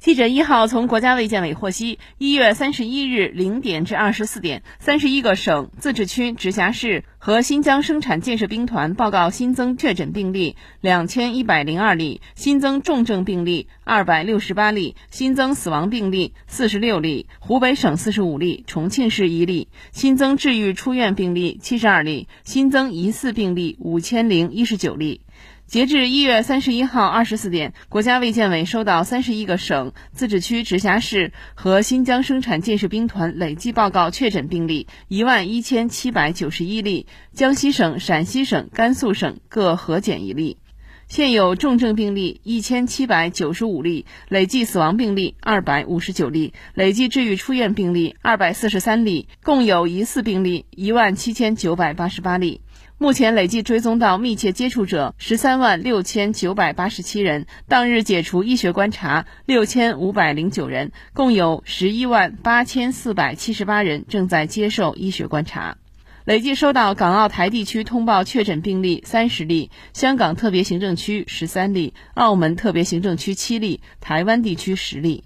记者一号从国家卫健委获悉，一月三十一日零点至二十四点，三十一个省、自治区、直辖市和新疆生产建设兵团报告新增确诊病例两千一百零二例，新增重症病例二百六十八例，新增死亡病例四十六例，湖北省四十五例，重庆市一例，新增治愈出院病例七十二例，新增疑似病例五千零一十九例。截至一月三十一号二十四点，国家卫健委收到三十一个省、自治区、直辖市和新疆生产建设兵团累计报告确诊病例一万一千七百九十一例，江西省、陕西省、甘肃省各核检一例。现有重症病例一千七百九十五例，累计死亡病例二百五十九例，累计治愈出院病例二百四十三例，共有疑似病例一万七千九百八十八例。目前累计追踪到密切接触者十三万六千九百八十七人，当日解除医学观察六千五百零九人，共有十一万八千四百七十八人正在接受医学观察。累计收到港澳台地区通报确诊病例三十例，香港特别行政区十三例，澳门特别行政区七例，台湾地区十例。